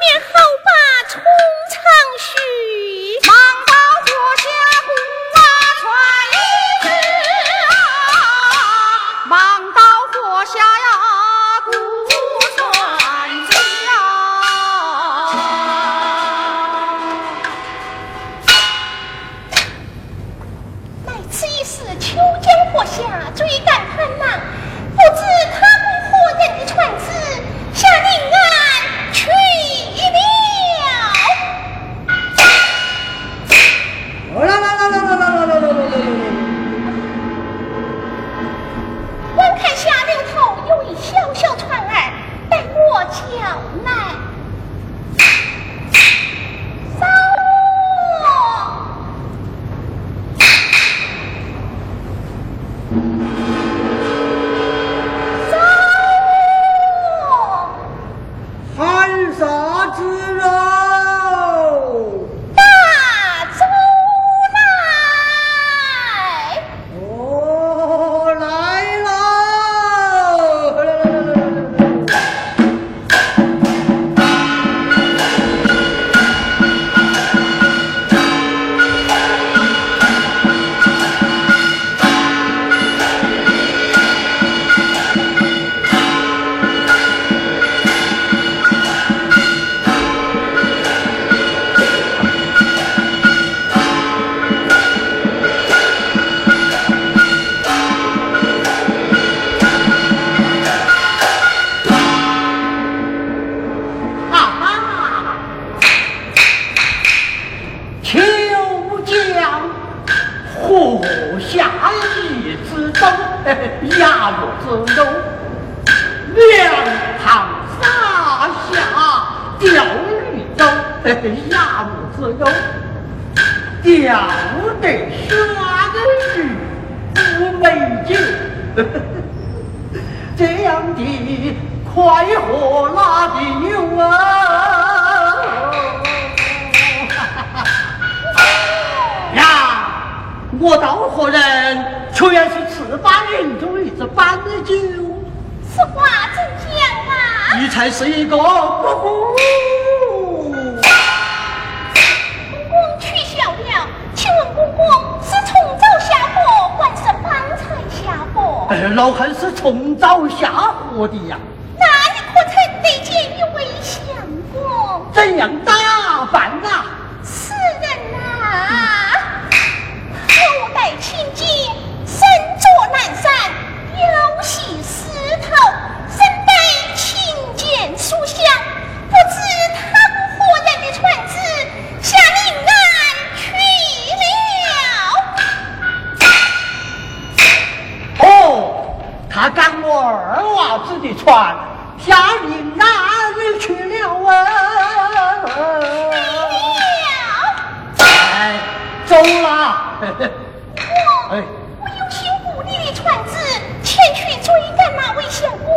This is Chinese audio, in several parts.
免后原是赤巴云中一只斑鸠。此话怎讲啊？你才是一个姑姑。公公取笑了，请问公公是从早下河，还是方才下河？哎，老汉是从早下河的呀。那你可曾得见一位相公？怎样打扮啊？此人啊，头戴青二娃子的船，下令哪里去了啊？哎，走啦！我哎，我有心无力的船只，前去追赶那位相公，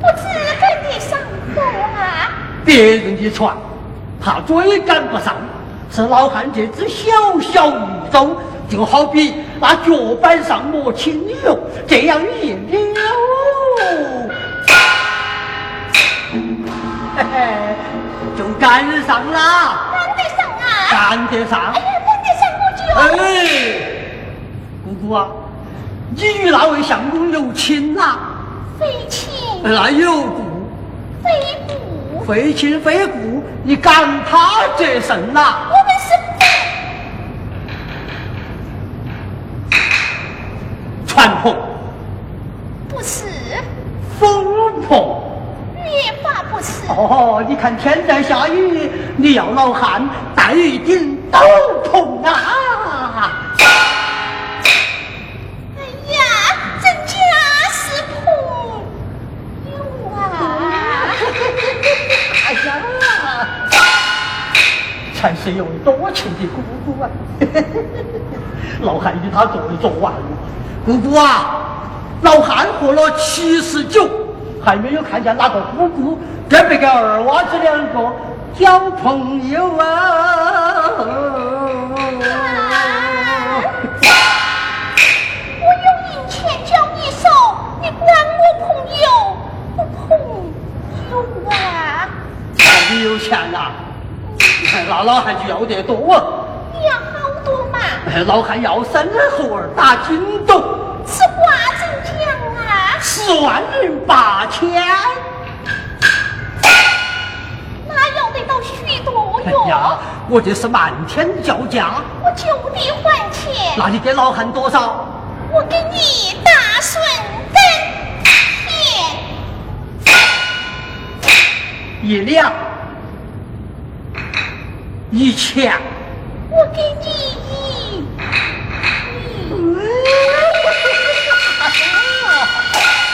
不知跟得上否啊？别人的船，他追赶不上，是老汉这只小小渔舟，就好比那脚板上抹清油，这样一 就赶上了，赶得上啊！赶得上？哎。呀，赶得上我就。哎，姑姑啊，你与那位相公有亲呐、非亲那有故，非故，非亲非故，你赶他这甚呐、我们是船篷、不是。风篷。哦，你看天在下雨，你要老汉戴一顶斗篷啊！哎呀，真家是朋友啊！哎呀，才是有多情的姑姑啊！老汉与他坐一坐完了，姑姑啊，老汉活了七十九，还没有看见哪个姑姑跟别个二娃子两个交朋友啊！我有银钱交你手，你管我朋友不朋友啊？看你有钱呐、那老汉就要得多。你要好多嘛？老汉要三猴儿打金斗，此话怎讲啊？十万零八千。那要得到哎。呀，我这是漫天叫价，我就地还钱，那你给老汉多少？我给你大顺跟钱，一两，一千。我给你一，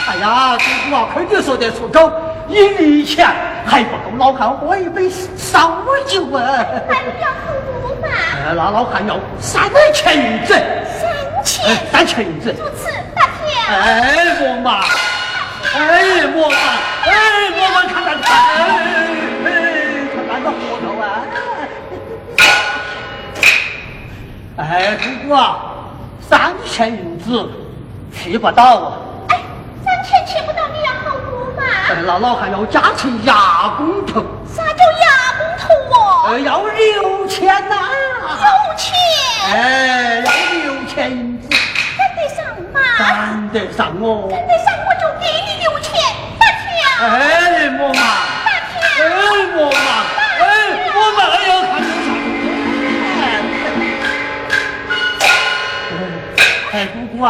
哎呀，姑姑啊，亏你说得出口，一厘钱还不够老汉喝一杯烧酒啊！还要好多嘛？哎，那老汉要三千银子，三哎千，，三千银子。如此大天，哎，莫忙，哎，莫忙，哎，莫忙，看看看，哎，哎，看那个活头啊！哎，姑姑啊，三千银子去不到啊！哎，三千吃不到，你要好那老汉要加成牙工头，啥叫牙工头哦？呃，要六千呐、有钱，哎，要六千银子，赶得上吗？赶得上哦！赶得上我就给你六千，大天，哎，莫忙。大天。哎，莫忙，哎，我嘛，哎呀，看你上。哎，姑姑啊，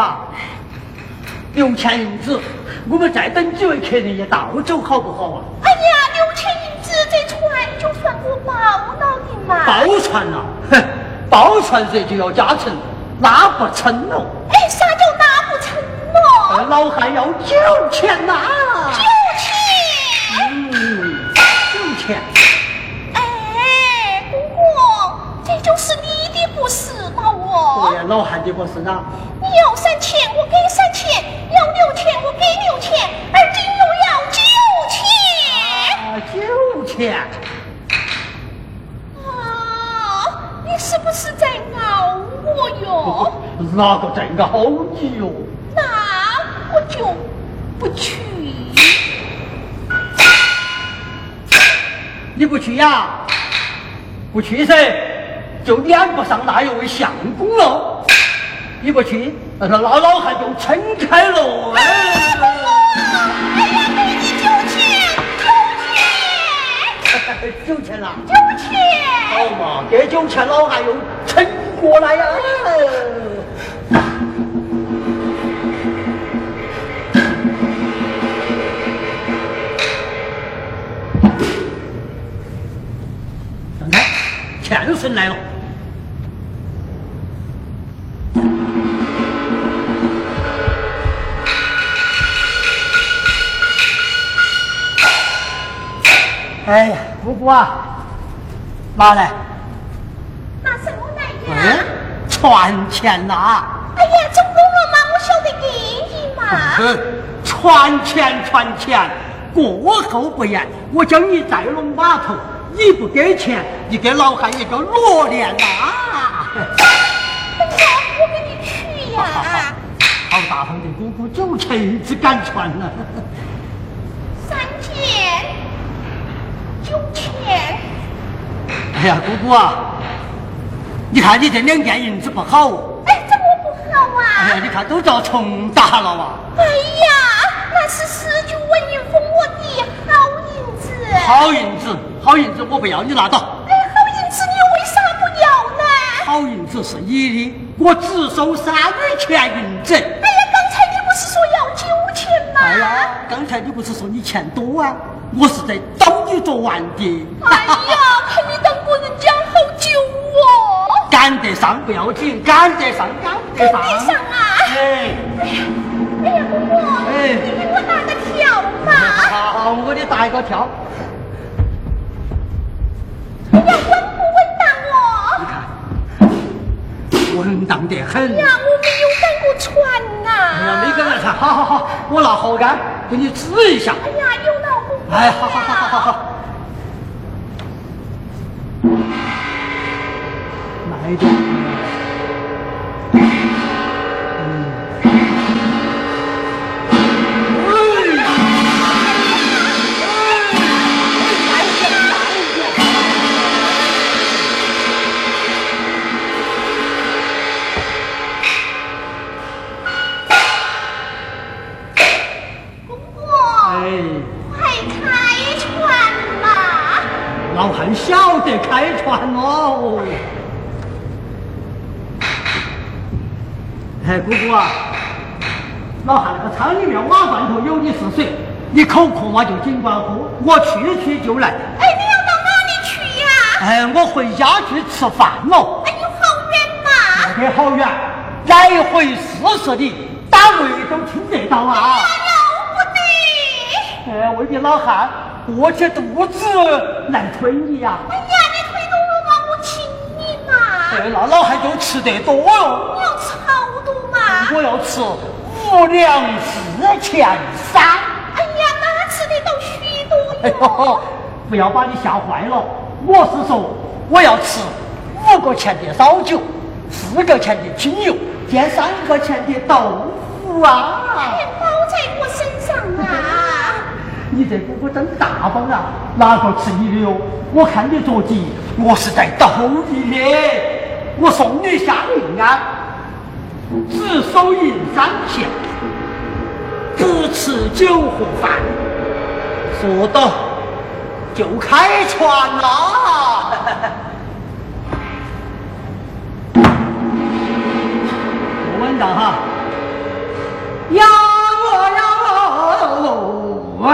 六千银子，我们再等几位客人一道走好不好啊？哎呀六千银子这船就算我包了的嘛。包船了哼包船这就要加成拉不成了哎啥叫拉不成了那老汉要九千呐。九千嗯九千哎哥哥这就是你的不是了哦对呀老汉的不是啊你要三千我。给三千要六千我给哪个在熬你哟？那我就不去。你不去呀？不去噻，就撵不上那一位相公了。你不去，那个老老汉就撑开了。哎呀，给你九千，九千，九千啦！九千。好嘛，给九千，老汉又撑过来呀。钱神来了！哎呀，姑姑啊，拿来！拿什么来呀？传钱呐！哎呀，中够了吗？我晓得给你嘛。传钱，传钱，过后不言。我叫你再弄码头。你不给钱，你给老汉一个裸脸呐！等下我给你去呀！好大方的姑姑，九千只敢穿呢。三千，九千。哎呀，姑姑啊，你看你这两件银子不好。哎，怎么不好啊？哎呀，你看都遭虫打了哇！哎呀，那是十九文银封子。好银子。好银子我不要，你拿到。哎，好银子你为啥不要呢？好银子是你的，我只收三文钱银子。哎呀，刚才你不是说要九千吗？哎呀，刚才你不是说你钱多啊？我是在等你做完的。哎呀，看你当过人家好久哦。赶得上不要紧，赶得上，赶得上。赶得上啊！哎，哎呀，哎呀，姑姑，哎，你给我打个条嘛。好，我给你打一个条。稳当得很呀！我没有赶过船呐。哎呀，没赶过船，好好好，我拿好杆给你指一下。哎呀，有老公。哎，好好好好好好。慢点。哎，姑姑啊，老汉那个厂里面瓦罐头有你是水，你口渴嘛就尽管喝，我去去就来。哎，你要到哪里去呀？哎，我回家去吃饭喽。哎，有好远嘛？没得好远，来回四十里，单位都听得到啊。哎呀，了不得！哎，为你老汉。饿起肚子来推你呀！哎呀，你推动我嘛，我请你嘛。哎，那老汉就吃得多哟。我要吃五两四钱三。哎呀，那吃得到许多哟。不要把你吓坏了，我是说我要吃五个钱的烧酒，四个钱的清油，兼三个钱的豆腐啊。包在我身上啊。你这姑姑真大方啊！哪个吃你的哟？我看你着急，我是在逗你的。我送你下令啊，只收银三钱，不吃酒和饭。说到就开船啦！稳当哈，呀我呀我哎，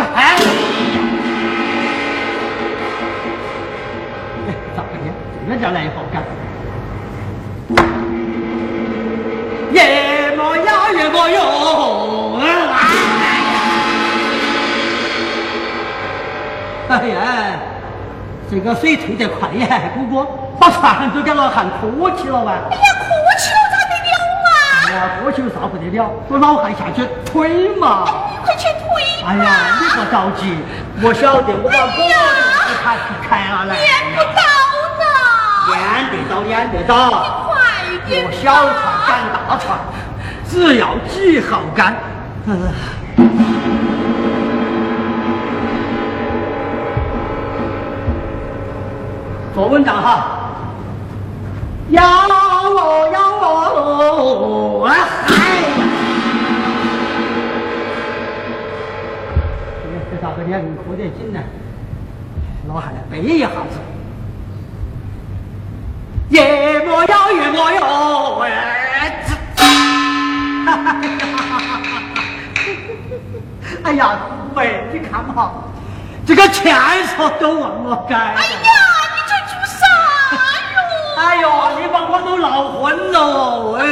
咋的？这个叫来好干。越磨呀越磨哟，哎呀，这个水退得快呀，姑姑，把船都给老汉拖起了哇！哎呀，拖起了咋得了哎呀，拖起了啥不得了，我老汉下去推嘛。你快去推哎呀，你不着急，我晓得，我把狗给他开了来。验不到呢。撵得到，撵得到。快点！我小船赶大船，只要几号干。坐稳当哈。要我要我，哎呀！这咋个脸哭得紧呢？老汉来背一下子。夜莫要，夜莫要，哎！哎呀，喂，你看嘛，这个钱说都忘了该。哎呀，你这做啥哟？哎呦，你把我都闹昏了，哎。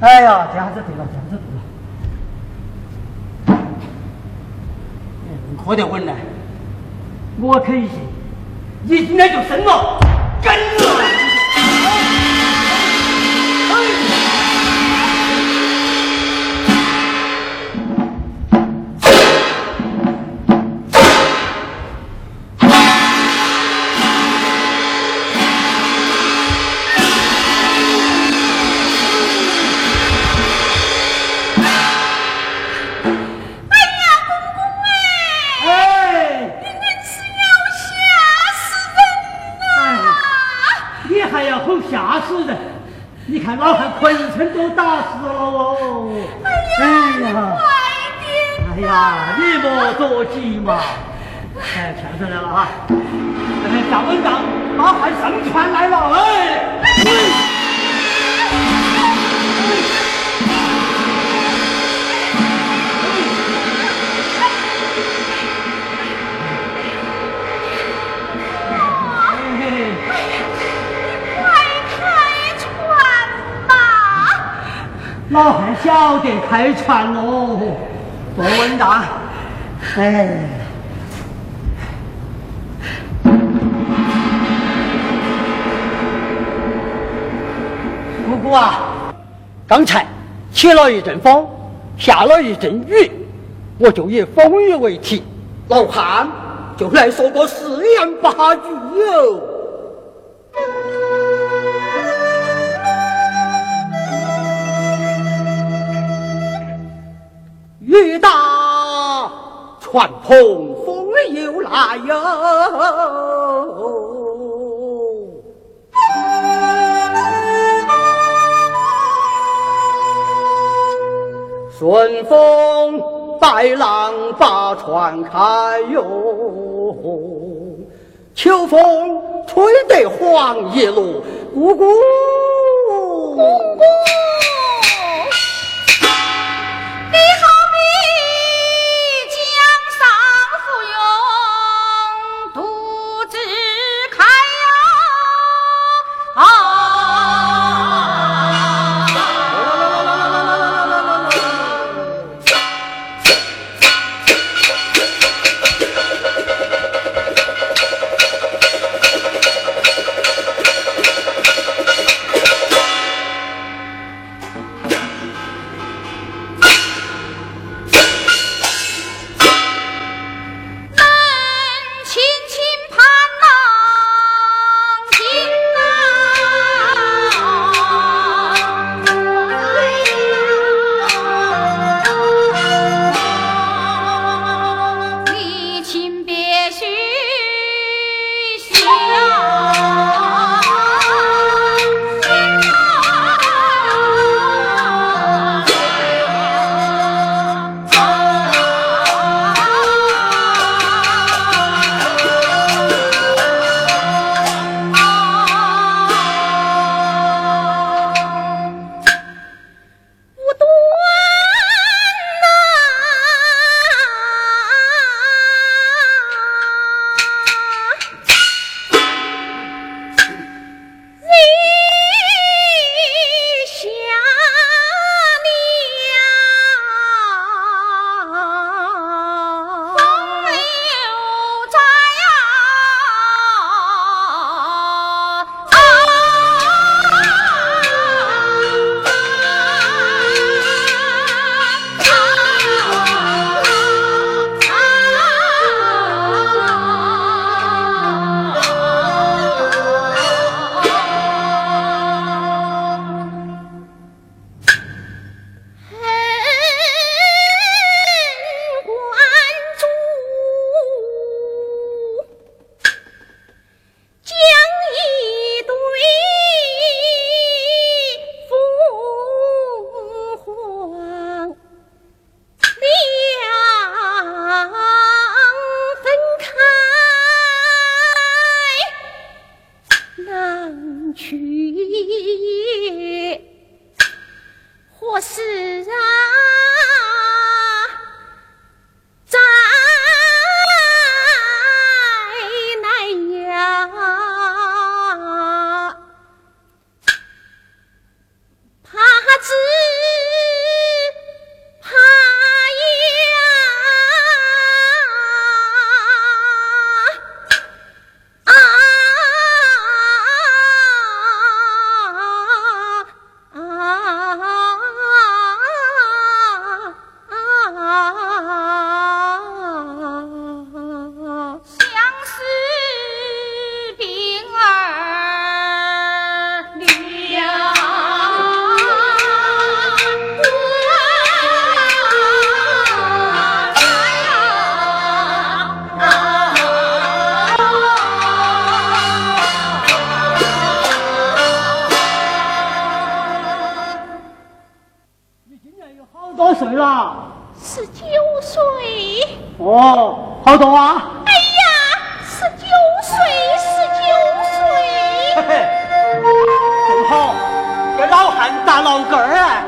哎呀！哎呀，这下子，这样子对了。我得问呢，我可以信，一进来就生了，跟了老汉晓得开船喽，多稳当。哎，姑姑啊，刚才起了一阵风，下了一阵雨，我就以风雨为题，老汉就来说个四言八句哦。雨大船蓬风又来哟，顺风带浪把船开哟，秋风吹得黄叶落，咕咕。公公，多啊！哎呀，十九岁，十九岁。嘿嘿，正好给老汉打老根儿啊！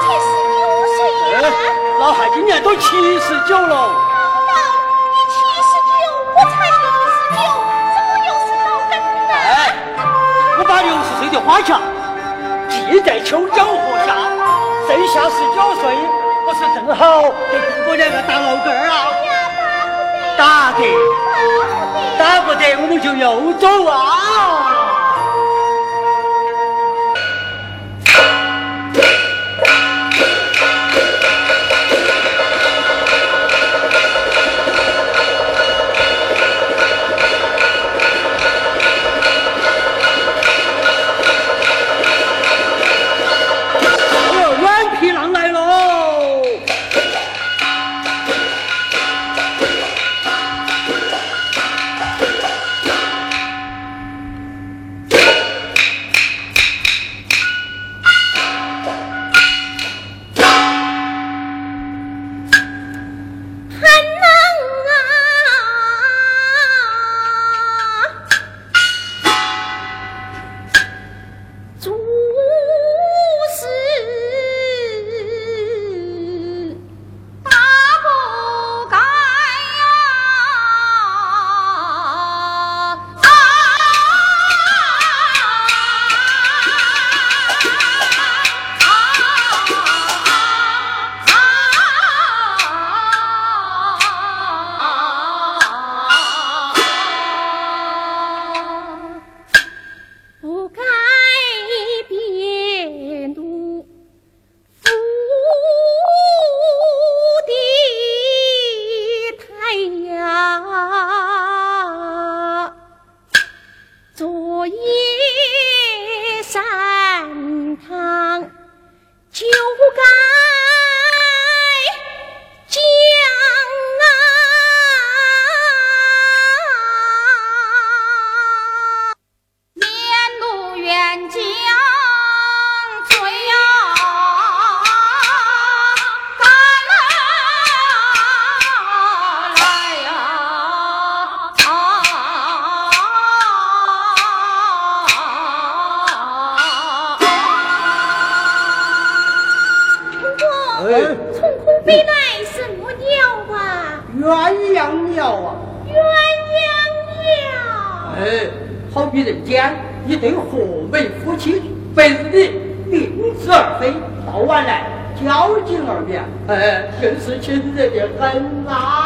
才十九岁呀！老汉今年都七十九了。老，你七十九，我才六十九，怎么又是老根呢？哎，我把六十岁的花甲记在秋江河下，剩下十九岁。不是正好给姑姑两个打老根儿啊？打的，打不得，我们就又走啊！哎真是亲热的很呐